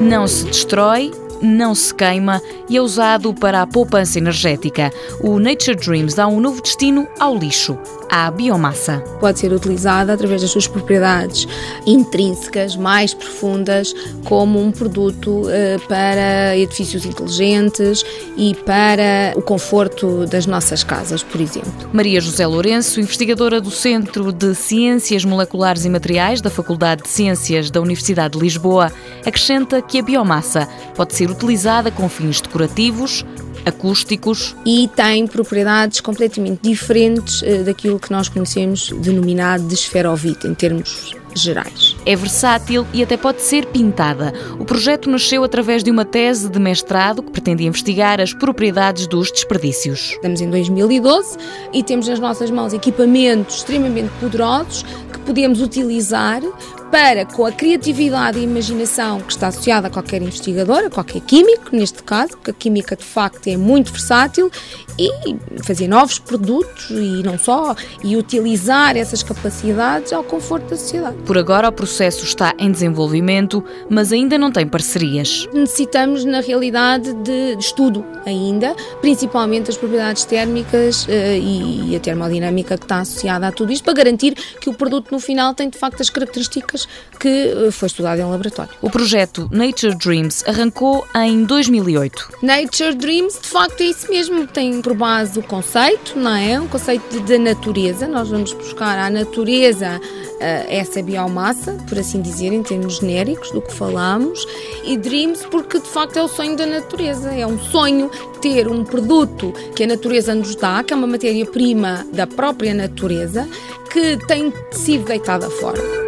Não se destrói, não se queima e é usado para a poupança energética. O Nature Dreams dá um novo destino ao lixo, à biomassa. Pode ser utilizada através das suas propriedades intrínsecas, mais profundas, como um produto uh, para edifícios inteligentes e para o conforto das nossas casas, por exemplo. Maria José Lourenço, investigadora do Centro de Ciências Moleculares e Materiais da Faculdade de Ciências da Universidade de Lisboa, acrescenta que a biomassa pode ser utilizada com fins decorativos, acústicos. E tem propriedades completamente diferentes uh, daquilo que nós conhecemos denominado de esferovite, em termos gerais. É versátil e até pode ser pintada. O projeto nasceu através de uma tese de mestrado que pretendia investigar as propriedades dos desperdícios. Estamos em 2012 e temos nas nossas mãos equipamentos extremamente poderosos que podemos utilizar para, com a criatividade e imaginação que está associada a qualquer investigador, a qualquer químico, neste caso, porque a química de facto é muito versátil, e fazer novos produtos e não só, e utilizar essas capacidades ao conforto da sociedade. Por agora o processo está em desenvolvimento, mas ainda não tem parcerias. Necessitamos, na realidade, de, estudo ainda, principalmente as propriedades térmicas uh, e a termodinâmica que está associada a tudo isto, para garantir que o produto no final tem de facto as características que eh, foi estudado em laboratório. O projeto Nature Dreams arrancou em 2008. Nature Dreams, de facto, é isso mesmo. Tem por base o conceito, não é? Um conceito da natureza. Nós vamos buscar a natureza uh, essa biomassa, por assim dizer, em termos genéricos do que falamos, e Dreams porque de facto é o sonho da natureza. É um sonho ter um produto que a natureza nos dá, que é uma matéria-prima da própria natureza, que tem sido deitada fora.